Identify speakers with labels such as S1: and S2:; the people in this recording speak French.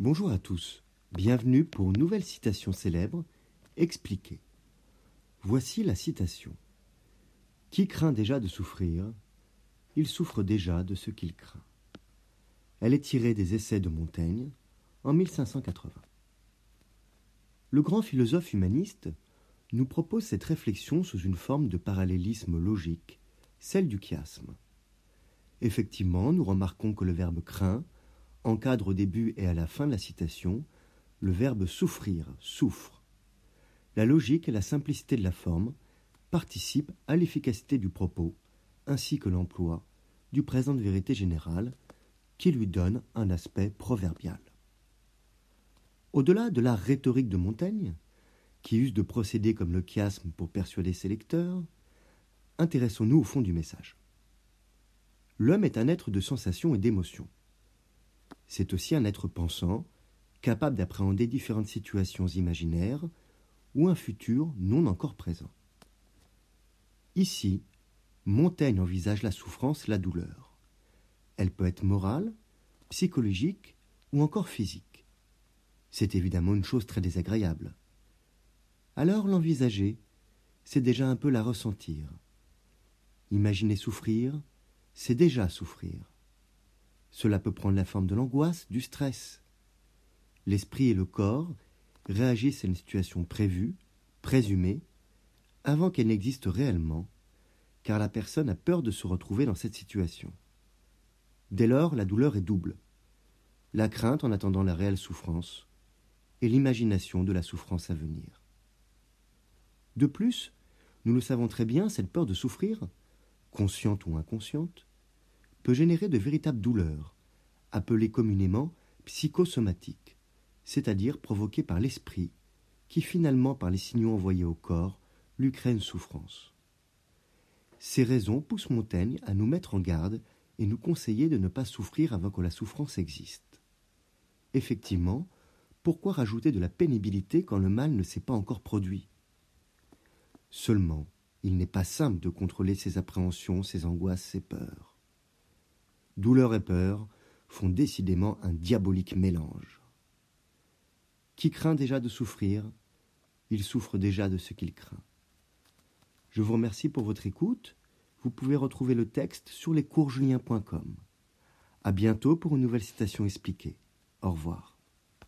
S1: Bonjour à tous, bienvenue pour une nouvelle citation célèbre, expliquée. Voici la citation. Qui craint déjà de souffrir, il souffre déjà de ce qu'il craint. Elle est tirée des Essais de Montaigne en 1580. Le grand philosophe humaniste nous propose cette réflexion sous une forme de parallélisme logique, celle du chiasme. Effectivement, nous remarquons que le verbe craint encadre au début et à la fin de la citation le verbe souffrir, souffre. La logique et la simplicité de la forme participent à l'efficacité du propos, ainsi que l'emploi du présent de vérité générale, qui lui donne un aspect proverbial. Au-delà de la rhétorique de Montaigne, qui use de procédés comme le chiasme pour persuader ses lecteurs, intéressons-nous au fond du message. L'homme est un être de sensations et d'émotions. C'est aussi un être pensant, capable d'appréhender différentes situations imaginaires ou un futur non encore présent. Ici, Montaigne envisage la souffrance, la douleur. Elle peut être morale, psychologique ou encore physique. C'est évidemment une chose très désagréable. Alors l'envisager, c'est déjà un peu la ressentir. Imaginer souffrir, c'est déjà souffrir. Cela peut prendre la forme de l'angoisse, du stress. L'esprit et le corps réagissent à une situation prévue, présumée, avant qu'elle n'existe réellement, car la personne a peur de se retrouver dans cette situation. Dès lors, la douleur est double. La crainte en attendant la réelle souffrance, et l'imagination de la souffrance à venir. De plus, nous le savons très bien, cette peur de souffrir, consciente ou inconsciente, peut générer de véritables douleurs, appelées communément psychosomatiques, c'est-à-dire provoquées par l'esprit, qui finalement, par les signaux envoyés au corps, lui crée une souffrance. Ces raisons poussent Montaigne à nous mettre en garde et nous conseiller de ne pas souffrir avant que la souffrance existe. Effectivement, pourquoi rajouter de la pénibilité quand le mal ne s'est pas encore produit? Seulement, il n'est pas simple de contrôler ses appréhensions, ses angoisses, ses peurs. Douleur et peur font décidément un diabolique mélange. Qui craint déjà de souffrir, il souffre déjà de ce qu'il craint. Je vous remercie pour votre écoute. Vous pouvez retrouver le texte sur lescoursjulien.com. À bientôt pour une nouvelle citation expliquée. Au revoir.